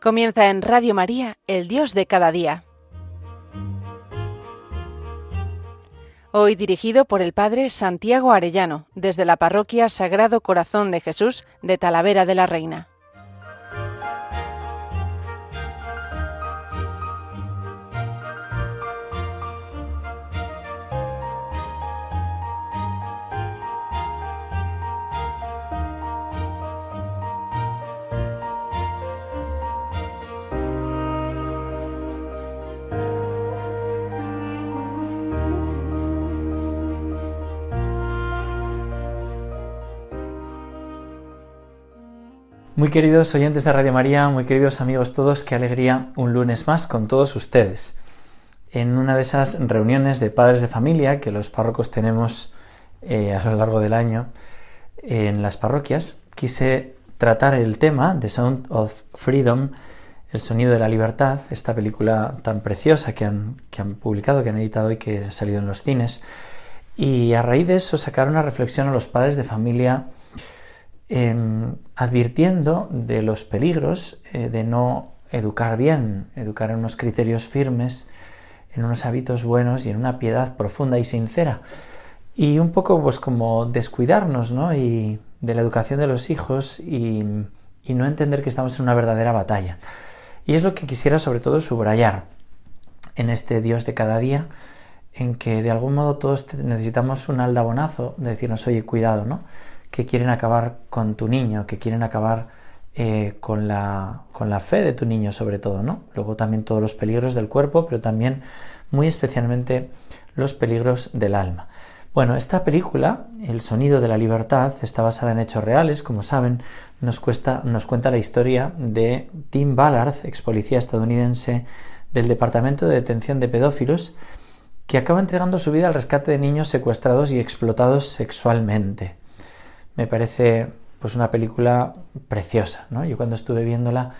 Comienza en Radio María, el Dios de cada día. Hoy dirigido por el Padre Santiago Arellano, desde la Parroquia Sagrado Corazón de Jesús de Talavera de la Reina. Muy queridos oyentes de Radio María, muy queridos amigos todos, qué alegría un lunes más con todos ustedes. En una de esas reuniones de padres de familia que los párrocos tenemos eh, a lo largo del año en las parroquias, quise tratar el tema de Sound of Freedom, el sonido de la libertad, esta película tan preciosa que han, que han publicado, que han editado y que ha salido en los cines. Y a raíz de eso sacar una reflexión a los padres de familia advirtiendo de los peligros eh, de no educar bien, educar en unos criterios firmes, en unos hábitos buenos y en una piedad profunda y sincera. Y un poco pues como descuidarnos, ¿no? Y de la educación de los hijos y, y no entender que estamos en una verdadera batalla. Y es lo que quisiera sobre todo subrayar en este Dios de cada día, en que de algún modo todos necesitamos un aldabonazo de decirnos, oye, cuidado, ¿no? Que quieren acabar con tu niño, que quieren acabar eh, con, la, con la fe de tu niño sobre todo, ¿no? Luego también todos los peligros del cuerpo, pero también muy especialmente los peligros del alma. Bueno, esta película, El sonido de la libertad, está basada en hechos reales, como saben, nos, nos cuenta la historia de Tim Ballard, ex policía estadounidense del Departamento de Detención de Pedófilos, que acaba entregando su vida al rescate de niños secuestrados y explotados sexualmente me parece pues una película preciosa, ¿no? Yo cuando estuve viéndola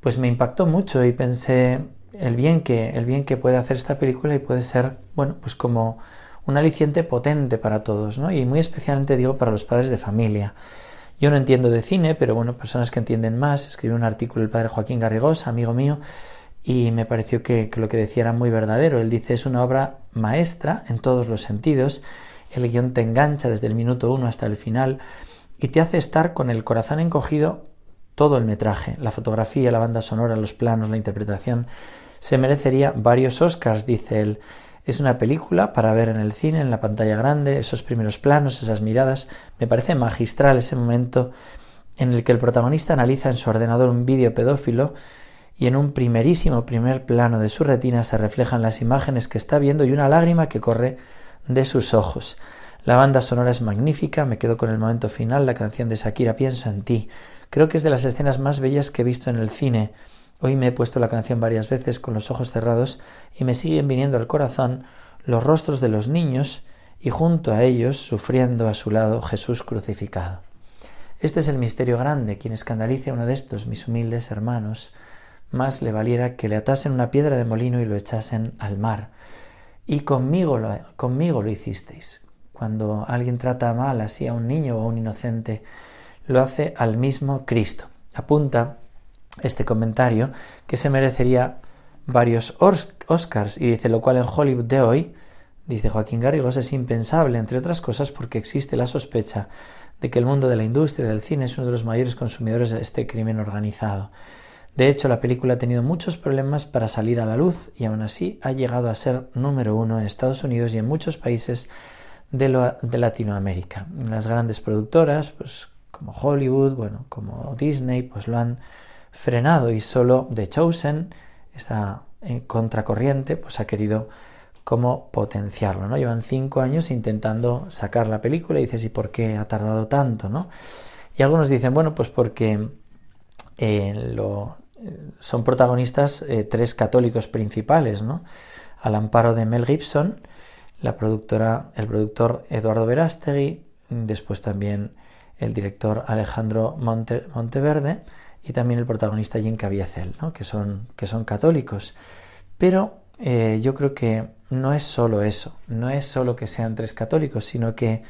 pues me impactó mucho y pensé el bien que el bien que puede hacer esta película y puede ser, bueno, pues como un aliciente potente para todos, ¿no? Y muy especialmente digo para los padres de familia. Yo no entiendo de cine, pero bueno, personas que entienden más, escribió un artículo el padre Joaquín Garrigós, amigo mío, y me pareció que, que, lo que decía era muy verdadero. Él dice es una obra maestra en todos los sentidos el guion te engancha desde el minuto uno hasta el final y te hace estar con el corazón encogido todo el metraje, la fotografía, la banda sonora, los planos, la interpretación. Se merecería varios Oscars, dice él. Es una película para ver en el cine, en la pantalla grande, esos primeros planos, esas miradas. Me parece magistral ese momento en el que el protagonista analiza en su ordenador un vídeo pedófilo y en un primerísimo primer plano de su retina se reflejan las imágenes que está viendo y una lágrima que corre de sus ojos. La banda sonora es magnífica, me quedo con el momento final, la canción de Shakira Pienso en ti. Creo que es de las escenas más bellas que he visto en el cine. Hoy me he puesto la canción varias veces con los ojos cerrados y me siguen viniendo al corazón los rostros de los niños y junto a ellos, sufriendo a su lado, Jesús crucificado. Este es el misterio grande, quien escandalice a uno de estos, mis humildes hermanos, más le valiera que le atasen una piedra de molino y lo echasen al mar y conmigo lo, conmigo lo hicisteis. Cuando alguien trata mal así a un niño o a un inocente, lo hace al mismo Cristo. Apunta este comentario que se merecería varios Oscars y dice lo cual en Hollywood de hoy, dice Joaquín Garrigos, es impensable, entre otras cosas porque existe la sospecha de que el mundo de la industria del cine es uno de los mayores consumidores de este crimen organizado. De hecho, la película ha tenido muchos problemas para salir a la luz y aún así ha llegado a ser número uno en Estados Unidos y en muchos países de, Latinoamérica. Las grandes productoras, pues como Hollywood, bueno, como Disney, pues lo han frenado y solo The Chosen, esta eh, contracorriente, pues ha querido como potenciarlo, ¿no? Llevan cinco años intentando sacar la película y dices, ¿y por qué ha tardado tanto, no? Y algunos dicen, bueno, pues porque eh, lo, son protagonistas eh, tres católicos principales, ¿no? Al amparo de Mel Gibson, la productora, el productor Eduardo Verástegui, después también el director Alejandro Monteverde y también el protagonista Jim Caviezel, que, son, que son católicos. Pero eh, yo creo que no es solo eso, no es solo que sean tres católicos, sino que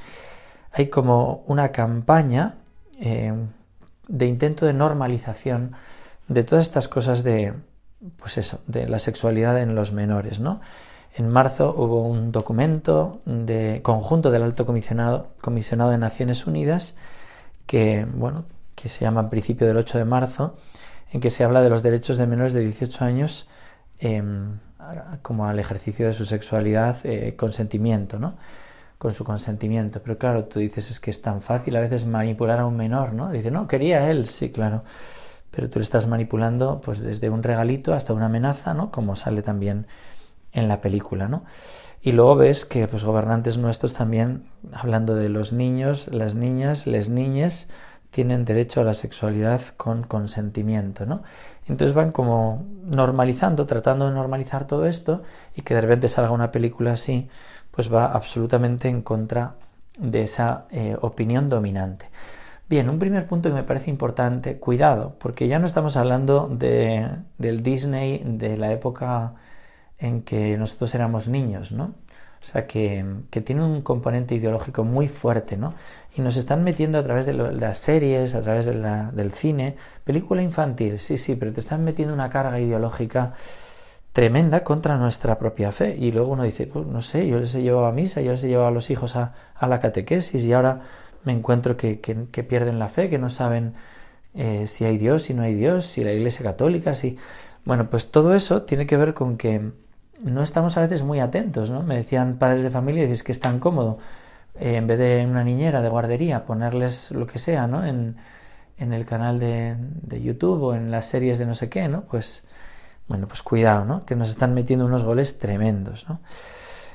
hay como una campaña eh, de intento de normalización de todas estas cosas de, pues eso, de la sexualidad en los menores, ¿no? En marzo hubo un documento de conjunto del Alto Comisionado, Comisionado de Naciones Unidas que, bueno, que se llama Principio del 8 de marzo, en que se habla de los derechos de menores de 18 años em, como al ejercicio de su sexualidad eh, consentimiento, ¿no? Con su consentimiento. Pero claro, tú dices, es que es tan fácil a veces manipular a un menor, ¿no? Dice, no, quería él, sí, claro. Pero tú le estás manipulando pues desde un regalito hasta una amenaza, ¿no? Como sale también en la película, ¿no? Y luego ves que pues gobernantes nuestros también, hablando de los niños, las niñas, les niñas, tienen derecho a la sexualidad con consentimiento, ¿no? Entonces van como normalizando, tratando de normalizar todo esto y que de repente salga una película así, pues va absolutamente en contra de esa eh, opinión dominante. Bien, un primer punto que me parece importante, cuidado, porque ya no estamos hablando de, del Disney de la época en que nosotros éramos niños, ¿no? O sea, que, tiene un componente ideológico muy fuerte, ¿no? Y nos están metiendo a través de, las series, a través del cine, película infantil, sí, sí, pero te están metiendo una carga ideológica tremenda contra nuestra propia fe. Y luego uno dice, pues no sé, yo les he llevado a misa, yo les he llevado a los hijos a la catequesis y ahora me encuentro que, que, pierden la fe, que no saben eh, si hay Dios, si no hay Dios, si la Iglesia Católica, si... Bueno, pues todo eso tiene que ver con que no estamos a veces muy atentos, ¿no? Me decían padres de familia, dices que es tan cómodo, eh, en vez de una niñera de guardería, ponerles lo que sea, ¿no? En, en el canal de, de, YouTube o en las series de no sé qué, ¿no? Pues, bueno, pues cuidado, ¿no? Que nos están metiendo unos goles tremendos, ¿no?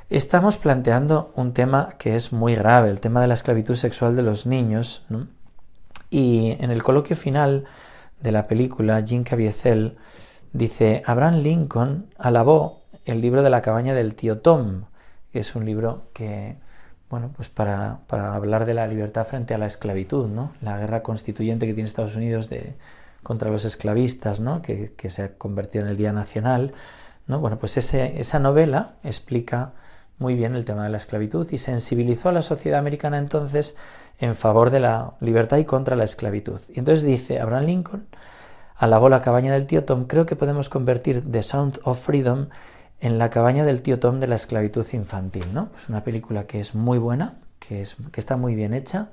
Estamos planteando un tema que es muy grave, el tema de la esclavitud sexual de los niños, ¿no? Y en el coloquio final de la película, Jim Caviezel dice, Abraham Lincoln alabó el libro de la cabaña del tío Tom, que es un libro que, bueno, pues para, para, hablar de la libertad frente a la esclavitud, ¿no? La guerra constituyente que tiene Estados Unidos de, contra los esclavistas, ¿no? Que, que se ha convertido en el Día Nacional, ¿no? Bueno, pues esa novela explica muy bien el tema de la esclavitud y sensibilizó a la sociedad americana entonces en favor de la libertad y contra la esclavitud. Y entonces dice Abraham Lincoln, alabó la cabaña del tío Tom, creo que podemos convertir The Sound of Freedom en la cabaña del tío Tom de la esclavitud infantil, ¿no? Es una película que es muy buena, que, es, que está muy bien hecha,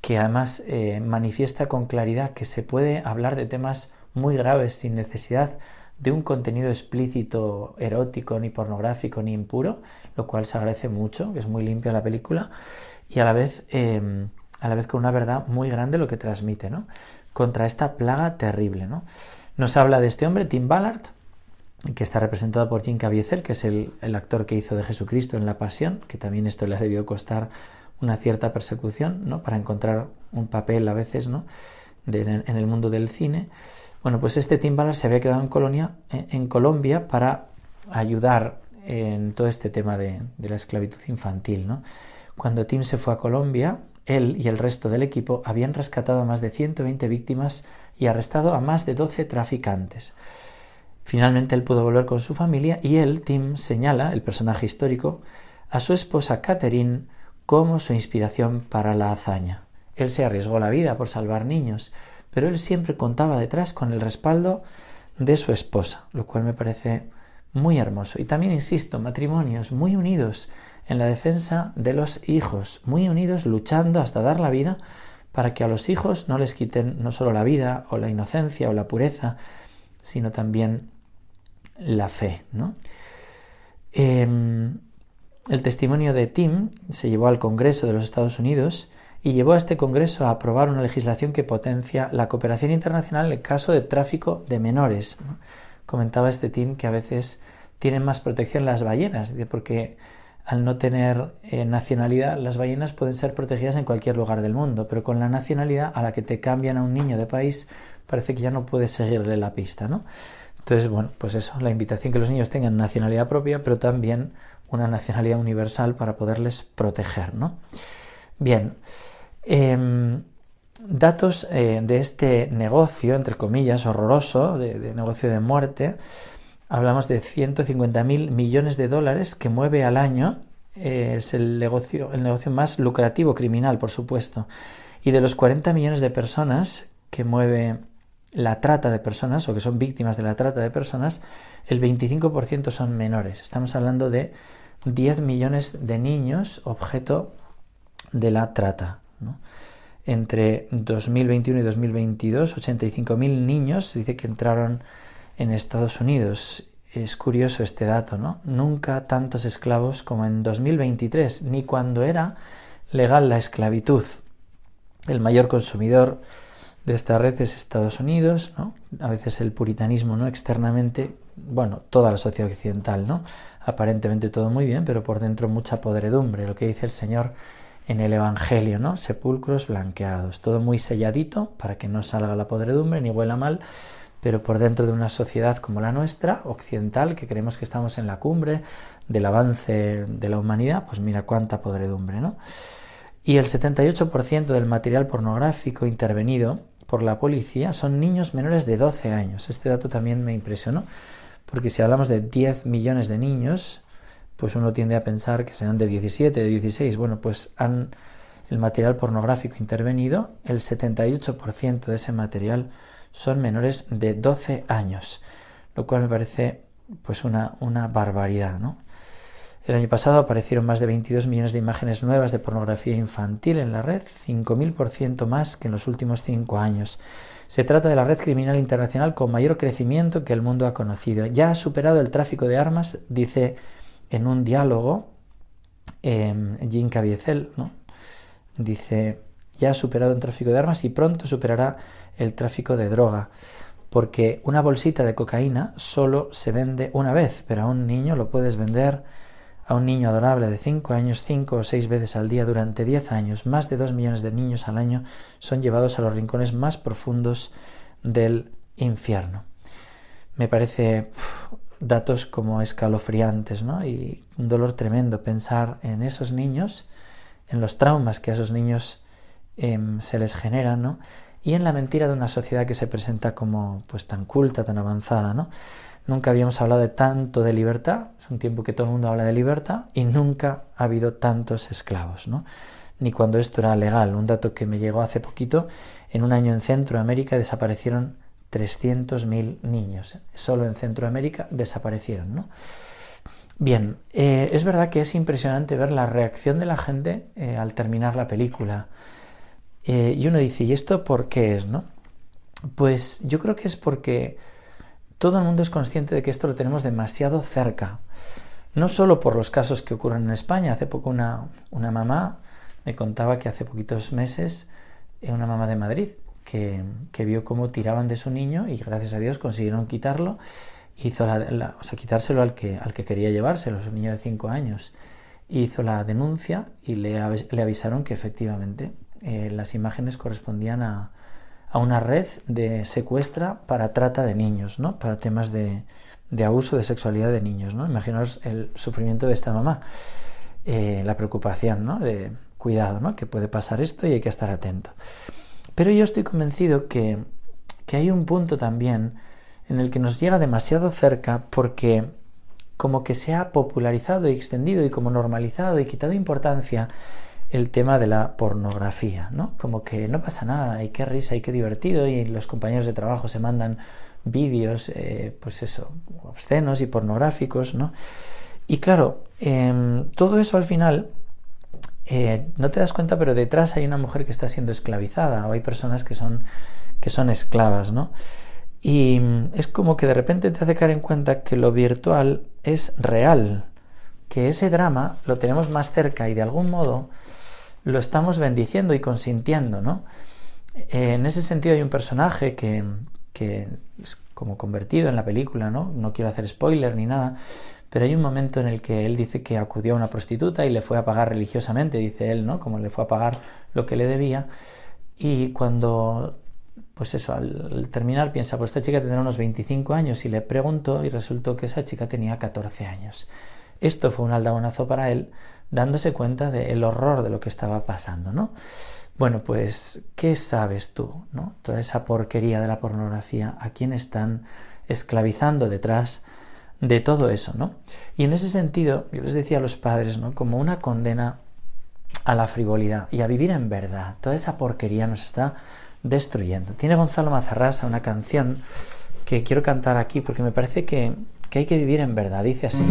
que además eh, manifiesta con claridad que se puede hablar de temas muy graves sin necesidad de un contenido explícito, erótico, ni pornográfico, ni impuro, lo cual se agradece mucho, que es muy limpia la película, y a la vez, em, a la vez con una verdad muy grande lo que transmite, ¿no? Contra esta plaga terrible, ¿no? Nos habla de este hombre, Tim Ballard, que está representado por Jim Caviezel, que es el, actor que hizo de Jesucristo en La Pasión, que también esto le ha debido costar una cierta persecución, ¿no? Para encontrar un papel a veces, ¿no? en, el mundo del cine. Bueno, pues este Tim Ballard se había quedado en, Colonia, en, Colombia para ayudar en todo este tema de, de, la esclavitud infantil, ¿no? Cuando Tim se fue a Colombia, él y el resto del equipo habían rescatado a más de 120 víctimas y arrestado a más de 12 traficantes. Finalmente él pudo volver con su familia y él, Tim, señala, el personaje histórico, a su esposa Catherine como su inspiración para la hazaña. Él se arriesgó la vida por salvar niños, pero él siempre contaba detrás con el respaldo de su esposa, lo cual me parece muy hermoso. Y también, insisto, matrimonios muy unidos en la defensa de los hijos, muy unidos luchando hasta dar la vida para que a los hijos no les quiten no solo la vida o la inocencia o la pureza, sino también la fe. Em, el testimonio de Tim se llevó al Congreso de los Estados Unidos y llevó a este Congreso a aprobar una legislación que potencia la cooperación internacional en el caso de tráfico de menores. Comentaba este Tim que a veces tienen más protección las ballenas, porque al no tener eh, nacionalidad, las ballenas pueden ser protegidas en cualquier lugar del mundo, pero con la nacionalidad a la que te cambian a un niño de país, parece que ya no puedes seguirle la pista, ¿no? Entonces, bueno, pues eso, la invitación que los niños tengan nacionalidad propia, pero también una nacionalidad universal para poderles proteger, ¿no? Bien, em, datos eh, de este negocio, entre comillas, horroroso, de, negocio de muerte, hablamos de 150.000 millones de dólares que mueve al año, eh, es el negocio, el negocio más lucrativo criminal, por supuesto, y de los 40 millones de personas que mueve la trata de personas o que son víctimas de la trata de personas, el 25% son menores. Estamos hablando de 10 millones de niños objeto de la trata. Entre 2021 y 2022, 85.000 niños dice que entraron en Estados Unidos. Es curioso este dato, ¿no? Nunca tantos esclavos como en 2023, ni cuando era legal la esclavitud. El mayor consumidor de esta red es Estados Unidos, ¿no? A veces el puritanismo, ¿no? Externamente, bueno, toda la sociedad occidental, ¿no? Aparentemente todo muy bien, pero por dentro mucha podredumbre, lo que dice el Señor en el Evangelio, ¿no? Sepulcros blanqueados, todo muy selladito para que no salga la podredumbre ni huela mal, pero por dentro de una sociedad como la nuestra, occidental, que creemos que estamos en la cumbre del avance de la humanidad, pues mira cuánta podredumbre, ¿no? Y el 78% del material pornográfico intervenido por la policía son niños menores de 12 años. Este dato también me impresionó, porque si hablamos de 10 millones de niños, pues uno tiende a pensar que serán de 17, de 16. Bueno, pues han el material pornográfico intervenido, el 78% de ese material son menores de 12 años, lo cual me parece pues una, una barbaridad, ¿no? El año pasado aparecieron más de 22 millones de imágenes nuevas de pornografía infantil en la red, 5.000% más que en los últimos cinco años. Se trata de la red criminal internacional con mayor crecimiento que el mundo ha conocido. Ya ha superado el tráfico de armas, dice en un diálogo eh, Jean Caviezel, dice, ya ha superado el tráfico de armas y pronto superará el tráfico de droga, porque una bolsita de cocaína solo se vende una vez, pero a un niño lo puedes vender a un niño adorable de 5 años 5 o 6 veces al día durante 10 años, más de 2 millones de niños al año son llevados a los rincones más profundos del infierno. Me parece datos como escalofriantes, ¿no? Y un dolor tremendo pensar en esos niños, en los traumas que a esos niños em, se les generan, ¿no? Y en la mentira de una sociedad que se presenta como pues tan culta, tan avanzada, ¿no? Nunca habíamos hablado tanto de libertad, es un tiempo que todo el mundo habla de libertad y nunca ha habido tantos esclavos, ¿no? Ni cuando esto era legal. Un dato que me llegó hace poquito, en un año en Centroamérica desaparecieron 300.000 niños. Solo en Centroamérica desaparecieron, ¿no? Bien, eh, es verdad que es impresionante ver la reacción de la gente eh, al terminar la película. Eh, y uno dice, ¿y esto por qué es, no? Pues yo creo que es porque todo el mundo es consciente de que esto lo tenemos demasiado cerca. No solo por los casos que ocurren en España. Hace poco una, una mamá me contaba que hace poquitos meses, una mamá de Madrid, que, vio cómo tiraban de su niño y gracias a Dios consiguieron quitarlo, hizo o sea, quitárselo al que, al que quería llevárselo, su niño de 5 años. Hizo la denuncia y le, le avisaron que efectivamente eh, las imágenes correspondían a, a una red de secuestra para trata de niños, ¿no? Para temas de, de abuso de sexualidad de niños, ¿no? Imaginaos el sufrimiento de esta mamá, eh, la preocupación, ¿no? De cuidado, ¿no? Que puede pasar esto y hay que estar atento. Pero yo estoy convencido que, que hay un punto también en el que nos llega demasiado cerca porque como que se ha popularizado y extendido y como normalizado y quitado importancia el tema de la pornografía, ¿no? Como que no pasa nada, y qué risa, y qué divertido, y los compañeros de trabajo se mandan vídeos, eh, pues eso, obscenos y pornográficos, ¿no? Y claro, em, todo eso al final, eh, no te das cuenta, pero detrás hay una mujer que está siendo esclavizada, o hay personas que son, que son esclavas, ¿no? Y mm, es como que de repente te hace caer en cuenta que lo virtual es real, que ese drama lo tenemos más cerca y de algún modo lo estamos bendiciendo y consintiendo, ¿no? En ese sentido hay un personaje que, que es como convertido en la película, ¿no? No quiero hacer spoiler ni nada, pero hay un momento en el que él dice que acudió a una prostituta y le fue a pagar religiosamente, dice él, ¿no? Como le fue a pagar lo que le debía. Y cuando, pues eso, al, terminar piensa, pues esta chica tendrá unos 25 años y le preguntó y resultó que esa chica tenía 14 años. Esto fue un aldabonazo para él dándose cuenta del horror de lo que estaba pasando, ¿no? Bueno, pues, ¿qué sabes tú, ¿no? Toda esa porquería de la pornografía, ¿a quién están esclavizando detrás de todo eso, ¿no? Y en ese sentido, yo les decía a los padres, ¿no? Como una condena a la frivolidad y a vivir en verdad. Toda esa porquería nos está destruyendo. Tiene Gonzalo Mazarrasa una canción que quiero cantar aquí porque me parece que, que hay que vivir en verdad. Dice así.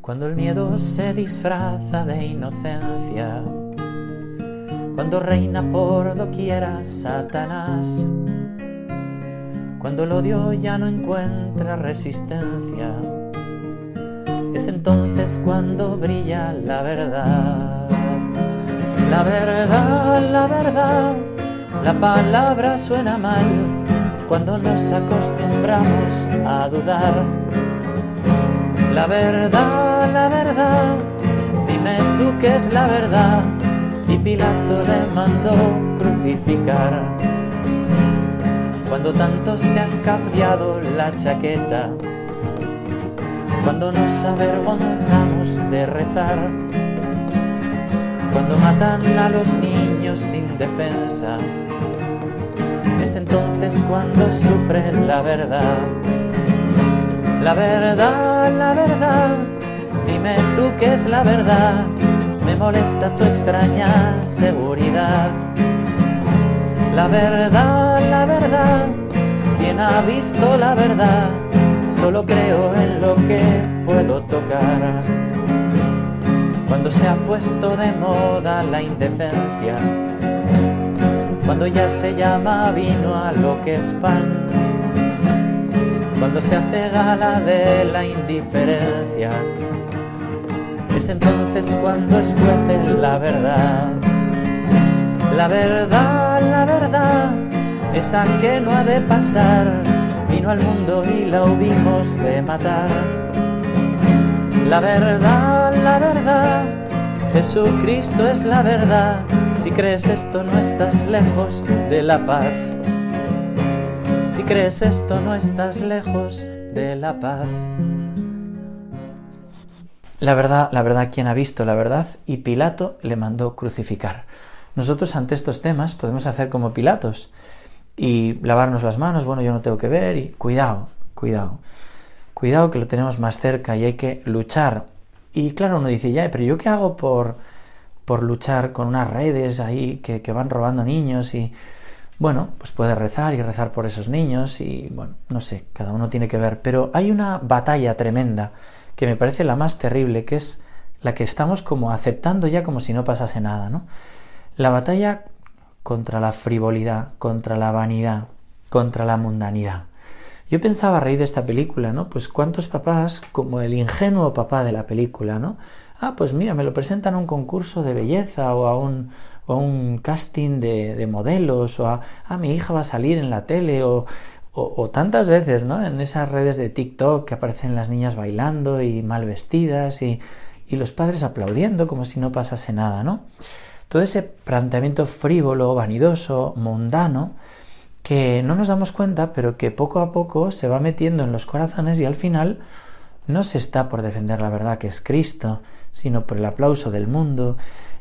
Cuando el miedo se disfraza de inocencia, cuando reina por doquiera Satanás, cuando el odio ya no encuentra resistencia, es entonces cuando brilla la verdad. La verdad, la verdad, la palabra suena mal cuando nos acostumbramos a dudar. La verdad, la verdad, dime tú qué es la verdad. Y Pilato le mandó crucificar. Cuando tanto se han cambiado la chaqueta, cuando nos avergonzamos de rezar, cuando matan a los niños sin defensa, es entonces cuando sufren la verdad. La verdad, la verdad, dime tú qué es la verdad, me molesta tu extraña seguridad. La verdad, la verdad, quien ha visto la verdad, solo creo en lo que puedo tocar. Cuando se ha puesto de moda la indecencia, cuando ya se llama vino a lo que es pan, cuando se hace gala de la indiferencia, es entonces cuando escuece la verdad. La verdad, la verdad, esa que no ha de pasar, vino al mundo y la hubimos de matar. La verdad, la verdad, Jesucristo es la verdad. Si crees esto no estás lejos de la paz. Si crees esto no estás lejos de la paz. La verdad, la verdad, ¿quién ha visto la verdad? Y Pilato le mandó crucificar. Nosotros ante estos temas podemos hacer como Pilatos y lavarnos las manos, bueno, yo no tengo que ver y cuidado, cuidado. Cuidado que lo tenemos más cerca y hay que luchar. Y claro, uno dice, ya, pero ¿yo qué hago por, por luchar con unas redes ahí que, que van robando niños? Y bueno, pues puede rezar y rezar por esos niños y bueno, no sé, cada uno tiene que ver. Pero hay una batalla tremenda que me parece la más terrible, que es la que estamos como aceptando ya como si no pasase nada, ¿no? La batalla contra la frivolidad, contra la vanidad, contra la mundanidad. Yo pensaba a raíz de esta película, ¿no? Pues cuántos papás, como el ingenuo papá de la película, ¿no? Ah, pues mira, me lo presentan a un concurso de belleza o a un, o un casting de, de modelos o a, ah, mi hija va a salir en la tele o, o, tantas veces, ¿no? En esas redes de TikTok que aparecen las niñas bailando y mal vestidas y los padres aplaudiendo como si no pasase nada, ¿no? Todo ese planteamiento frívolo, vanidoso, mundano, que no nos damos cuenta, pero que poco a poco se va metiendo en los corazones y al final no se está por defender la verdad que es Cristo, sino por el aplauso del mundo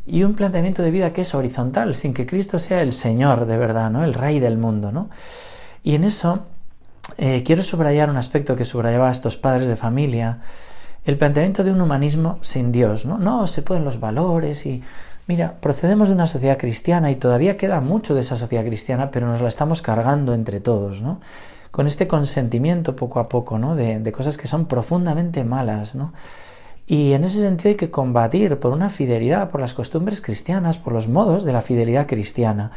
y un planteamiento de vida que es horizontal, sin que Cristo sea el Señor de verdad, ¿no? El Rey del mundo, ¿no? Y en eso eh, quiero subrayar un aspecto que subrayaba a estos padres de familia, el planteamiento de un humanismo sin Dios, ¿no? No se pueden los valores y Mira, procedemos de una sociedad cristiana y todavía queda mucho de esa sociedad cristiana, pero nos la estamos cargando entre todos, ¿no? Con este consentimiento poco a poco, ¿no? De, de cosas que son profundamente malas, ¿no? Y en ese sentido hay que combatir por una fidelidad, por las costumbres cristianas, por los modos de la fidelidad cristiana.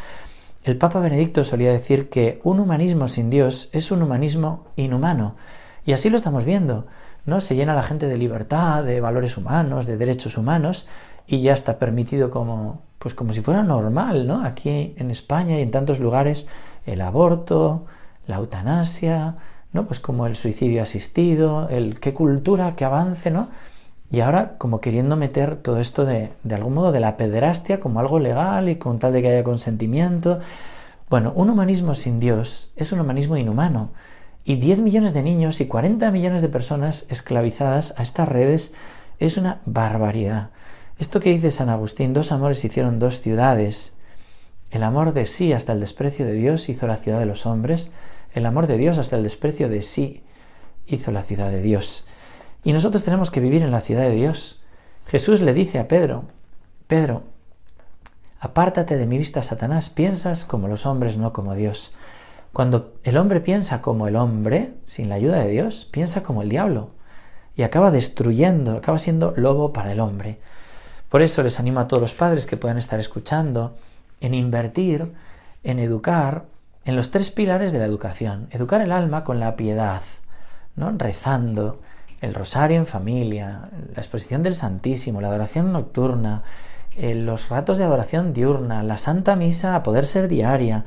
El Papa Benedicto solía decir que un humanismo sin Dios es un humanismo inhumano. Y así lo estamos viendo. ¿no? Se llena la gente de libertad, de valores humanos, de derechos humanos, y ya está permitido como, pues como si fuera normal, ¿no? Aquí en España y en tantos lugares el aborto, la eutanasia, ¿no? Pues como el suicidio asistido, el qué cultura, qué avance, ¿no? Y ahora como queriendo meter todo esto de, de algún modo de la pederastia como algo legal y con tal de que haya consentimiento. Bueno, un humanismo sin Dios es un humanismo inhumano. Y 10 millones de niños y 40 millones de personas esclavizadas a estas redes es una barbaridad. Esto que dice San Agustín, dos amores hicieron dos ciudades. El amor de sí hasta el desprecio de Dios hizo la ciudad de los hombres, el amor de Dios hasta el desprecio de sí hizo la ciudad de Dios. Y nosotros tenemos que vivir en la ciudad de Dios. Jesús le dice a Pedro Pedro, apártate de mi vista, Satanás, piensas como los hombres, no como Dios. Cuando el hombre piensa como el hombre, sin la ayuda de Dios, piensa como el diablo y acaba destruyendo, acaba siendo lobo para el hombre. Por eso les animo a todos los padres que puedan estar escuchando en invertir, en educar, en los tres pilares de la educación. Educar el alma con la piedad, ¿no? rezando, el rosario en familia, la exposición del Santísimo, la adoración nocturna, eh, los ratos de adoración diurna, la Santa Misa a poder ser diaria,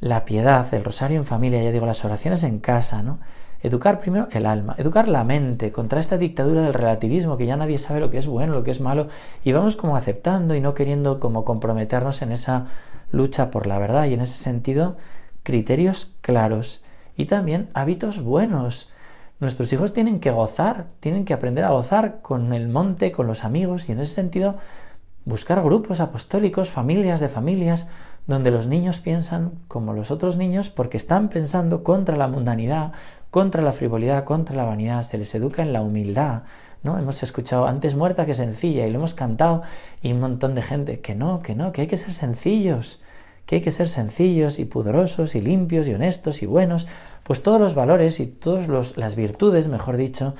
la piedad, el rosario en familia, ya digo, las oraciones en casa, ¿no? Educar primero el alma, educar la mente contra esta dictadura del relativismo que ya nadie sabe lo que es bueno, lo que es malo, y vamos como aceptando y no queriendo como comprometernos en esa lucha por la verdad y en ese sentido criterios claros y también hábitos buenos. Nuestros hijos tienen que gozar, tienen que aprender a gozar con el monte, con los amigos y en ese sentido buscar grupos apostólicos, familias de familias, donde los niños piensan como los otros niños porque están pensando contra la mundanidad, contra la frivolidad, contra la vanidad, se les educa en la humildad, ¿no? Hemos escuchado antes muerta que sencilla y lo hemos cantado y un montón de gente que no, que no, que hay que ser sencillos, que hay que ser sencillos y pudorosos y limpios y honestos y buenos, pues todos los valores y todas las virtudes, mejor dicho,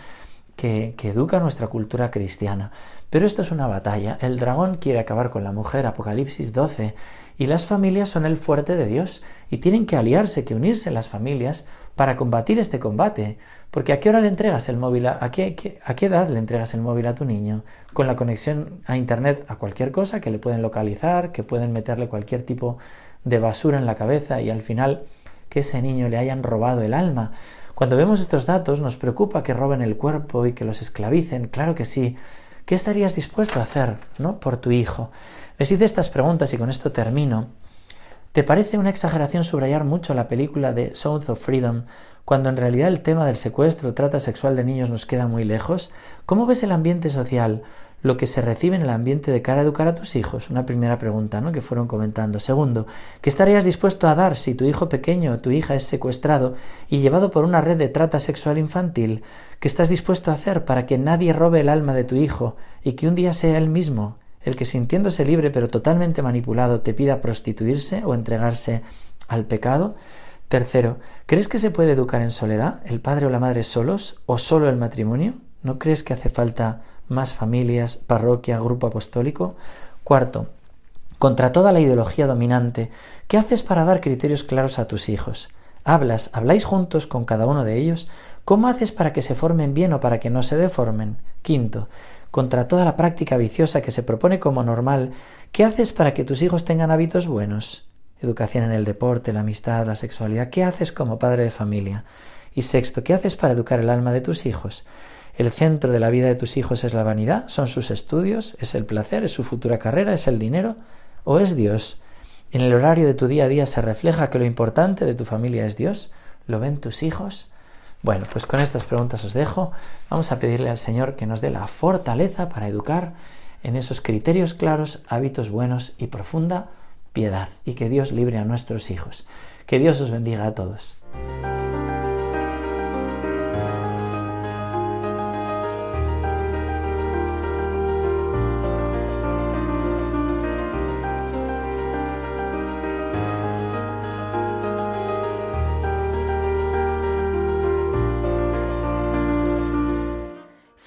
que, que educa nuestra cultura cristiana. Pero esto es una batalla. El dragón quiere acabar con la mujer, Apocalipsis 12, y las familias son el fuerte de Dios y tienen que aliarse, que unirse las familias para combatir este combate. Porque ¿a qué hora le entregas el móvil? ¿A, qué, a qué edad le entregas el móvil a tu niño? Con la conexión a Internet a cualquier cosa que le pueden localizar, que pueden meterle cualquier tipo de basura en la cabeza y al final que ese niño le hayan robado el alma. Cuando vemos estos datos nos preocupa que roben el cuerpo y que los esclavicen. Claro que sí. ¿Qué estarías dispuesto a hacer, no, por tu hijo? Les estas preguntas y con esto termino. ¿Te parece una exageración subrayar mucho la película de South of Freedom cuando en realidad el tema del secuestro trata sexual de niños nos queda muy lejos? ¿Cómo ves el ambiente social, lo que se recibe en el ambiente de cara a educar a tus hijos? Una primera pregunta, ¿no? Que fueron comentando. Segundo, ¿qué estarías dispuesto a dar si tu hijo pequeño o tu hija es secuestrado y llevado por una red de trata sexual infantil? ¿Qué estás dispuesto a hacer para que nadie robe el alma de tu hijo y que un día sea él mismo el que sintiéndose libre pero totalmente manipulado te pida prostituirse o entregarse al pecado? Tercero, ¿crees que se puede educar en soledad, el padre o la madre solos o solo el matrimonio? ¿No crees que hace falta más familias, parroquia, grupo apostólico? Cuarto, contra toda la ideología dominante, ¿qué haces para dar criterios claros a tus hijos? ¿Hablas, habláis juntos con cada uno de ellos? ¿Cómo haces para que se formen bien o para que no se deformen? Quinto, contra toda la práctica viciosa que se propone como normal, ¿qué haces para que tus hijos tengan hábitos buenos? Educación en el deporte, la amistad, la sexualidad. ¿Qué haces como padre de familia? Y sexto, ¿qué haces para educar el alma de tus hijos? ¿El centro de la vida de tus hijos es la vanidad? ¿Son sus estudios? ¿Es el placer? ¿Es su futura carrera? ¿Es el dinero? ¿O es Dios? ¿En el horario de tu día a día se refleja que lo importante de tu familia es Dios? ¿Lo ven tus hijos? Bueno, pues con estas preguntas os dejo. Vamos a pedirle al Señor que nos dé la fortaleza para educar en esos criterios claros, hábitos buenos y profunda piedad. Y que Dios libre a nuestros hijos. Que Dios os bendiga a todos.